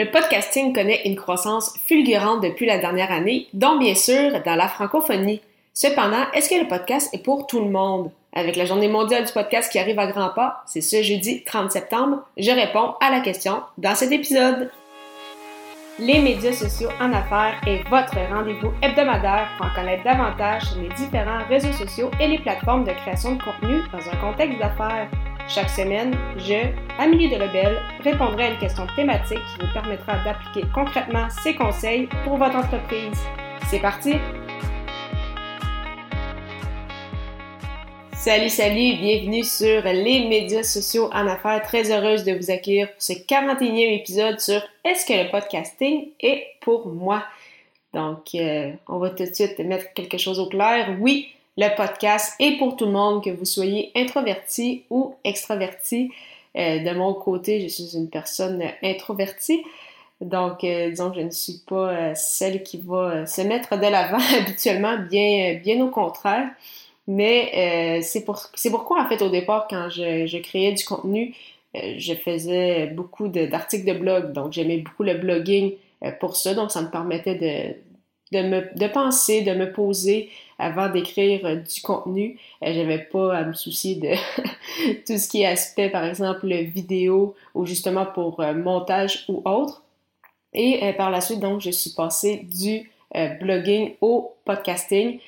Le podcasting connaît une croissance fulgurante depuis la dernière année, dont bien sûr dans la francophonie. Cependant, est-ce que le podcast est pour tout le monde? Avec la journée mondiale du podcast qui arrive à grands pas, c'est ce jeudi 30 septembre, je réponds à la question dans cet épisode. Les médias sociaux en affaires est votre rendez-vous hebdomadaire pour en connaître davantage sur les différents réseaux sociaux et les plateformes de création de contenu dans un contexte d'affaires. Chaque semaine, je, Amélie Delebel, répondrai à une question thématique qui vous permettra d'appliquer concrètement ces conseils pour votre entreprise. C'est parti! Salut, salut, bienvenue sur les médias sociaux en affaires. Très heureuse de vous accueillir pour ce 41e épisode sur Est-ce que le podcasting est pour moi? Donc, euh, on va tout de suite mettre quelque chose au clair. Oui, le podcast est pour tout le monde, que vous soyez introverti ou extraverti. Euh, de mon côté, je suis une personne introvertie. Donc, euh, disons que je ne suis pas euh, celle qui va se mettre de l'avant habituellement, bien, au contraire. Mais c'est pour, pourquoi, en fait, au départ, quand je, je créais du contenu, je faisais beaucoup d'articles de, blog. Donc, j'aimais beaucoup le blogging pour ça. Donc, ça me permettait de, me, de penser, de me poser, avant d'écrire euh, du contenu. Euh, j'avais pas à me soucier de tout ce qui est aspect, par exemple, vidéo ou justement pour euh, montage ou autre. Et par la suite, donc, je suis passée du blogging au podcasting.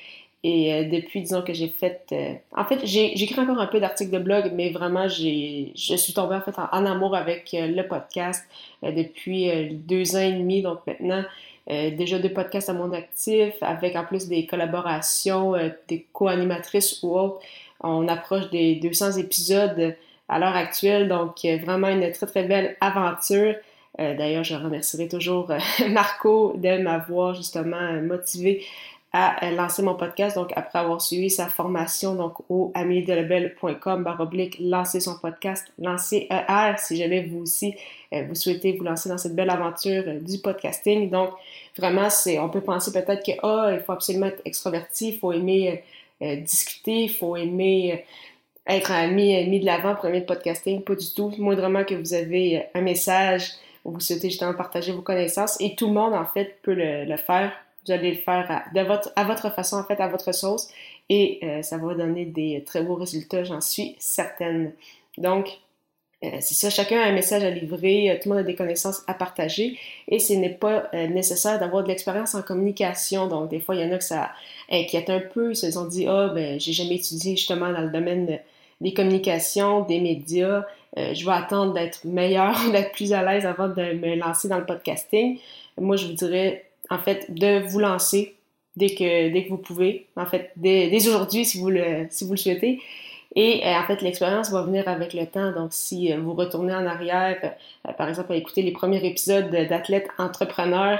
Et depuis, disons que j'ai fait... en fait, j'écris encore un peu d'articles de blog, mais vraiment, je suis tombée en fait en amour avec le podcast depuis deux ans et demi. Donc maintenant, euh, déjà deux podcasts à mon actif, avec en plus des collaborations, euh, des co-animatrices ou autres. On approche des 200 épisodes à l'heure actuelle, donc euh, vraiment une très très belle aventure. D'ailleurs, je remercierai toujours Marco de m'avoir justement motivé à lancer mon podcast. Donc, après avoir suivi sa formation donc au améliedelebel.com baroblique lancer son podcast, lancer ER si jamais vous aussi euh, vous souhaitez vous lancer dans cette belle aventure euh, du podcasting. Donc, vraiment, c'est, on peut penser peut-être que, ah, il faut absolument être extroverti, il faut aimer euh, discuter, il faut aimer être ami, mis de l'avant pour aimer podcasting. Pas du tout. Moindrement que vous avez un message ou vous souhaitez justement partager vos connaissances et tout le monde, en fait, peut le faire vous allez le faire à, de votre, à votre façon, en fait, à votre sauce, et euh, ça va donner des très beaux résultats, j'en suis certaine. Donc, euh, c'est ça, chacun a un message à livrer, euh, tout le monde a des connaissances à partager, et ce n'est pas nécessaire d'avoir de l'expérience en communication. Donc, des fois, il y en a que ça inquiète un peu, ils se sont dit, ah, oh, ben, j'ai jamais étudié justement dans le domaine des communications, des médias, je vais attendre d'être meilleur, d'être plus à l'aise avant de me lancer dans le podcasting. Moi, je vous dirais, en fait, de vous lancer dès que, dès que vous pouvez, en fait, dès, aujourd'hui si vous le, si vous le souhaitez. Et euh, en fait, l'expérience va venir avec le temps. Donc, si euh, vous retournez en arrière, euh, par exemple, à écouter les premiers épisodes d'athlètes entrepreneurs,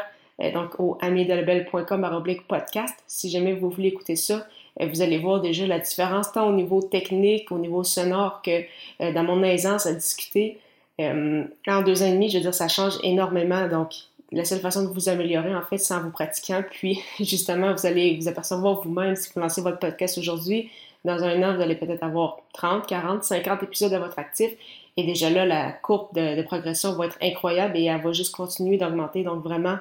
donc au oblique podcast, si jamais vous voulez écouter ça, vous allez voir déjà la différence tant au niveau technique, au niveau sonore que dans mon aisance à discuter. en deux ans et demi, je veux dire, ça change énormément. Donc, la seule façon de vous améliorer, en fait, c'est en vous pratiquant. Puis, justement, vous allez vous apercevoir vous-même si vous lancez votre podcast aujourd'hui. Dans un an, vous allez peut-être avoir 30, 40, 50 épisodes à votre actif. Et déjà là, la courbe de, progression va être incroyable et elle va juste continuer d'augmenter. Donc, vraiment,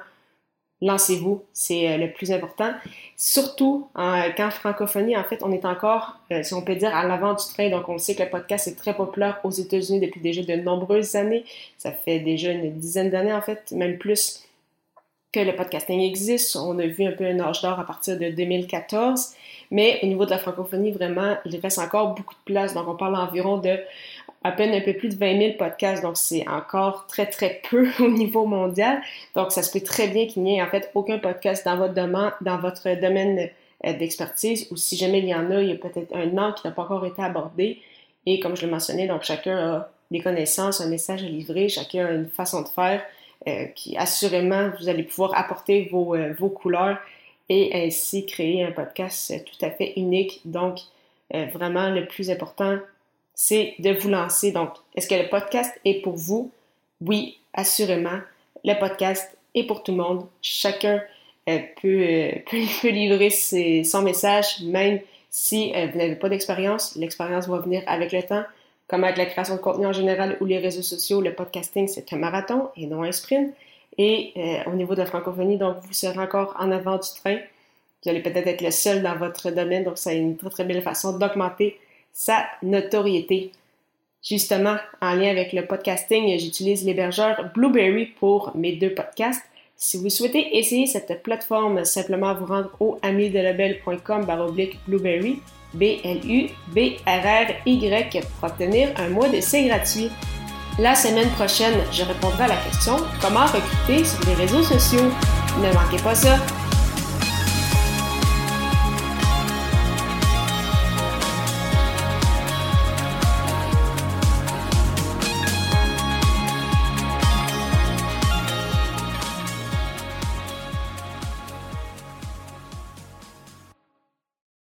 lancez-vous, c'est euh, le plus important. Surtout quand francophonie, en fait, on est encore, euh, si on peut dire, à l'avant du train. Donc, on sait que le podcast est très populaire aux États-Unis depuis déjà de nombreuses années. Ça fait déjà une dizaine d'années, en fait, même plus que le podcasting existe. On a vu un peu un âge d'or à partir de 2014. Mais au niveau de la francophonie, vraiment, il reste encore beaucoup de place. Donc, on parle environ de à peine un peu plus de 20 000 podcasts. Donc, c'est encore très, très peu au niveau mondial. Donc, ça se peut très bien qu'il n'y ait en fait aucun podcast dans votre domaine, dans votre domaine euh, d'expertise ou si jamais il y en a, il y a peut-être un an qui n'a pas encore été abordé. Et comme je le mentionnais, donc chacun a des connaissances, un message à livrer, chacun a une façon de faire. Euh, qui assurément vous allez pouvoir apporter vos, euh, couleurs et ainsi créer un podcast tout à fait unique. Donc, euh, vraiment, le plus important, c'est de vous lancer. Donc, est-ce que le podcast est pour vous? Oui, assurément. Le podcast est pour tout le monde. Chacun peut, peut, livrer son message, même si vous n'avez pas d'expérience. L'expérience va venir avec le temps. Comme avec la création de contenu en général ou les réseaux sociaux, le podcasting, c'est un marathon et non un sprint. et euh, au niveau de la francophonie, donc vous serez encore en avant du train. Vous allez peut-être être le seul dans votre domaine, donc c'est une très très belle façon d'augmenter sa notoriété. Justement, en lien avec le podcasting, j'utilise l'hébergeur Blueberry pour mes deux podcasts. Si vous souhaitez essayer cette plateforme, simplement vous rendre au amidelabel.com baroblique Blueberry, B-L-U-B-R-R-Y pour obtenir un mois d'essai gratuit. La semaine prochaine, je répondrai à la question comment recruter sur les réseaux sociaux? Ne manquez pas ça!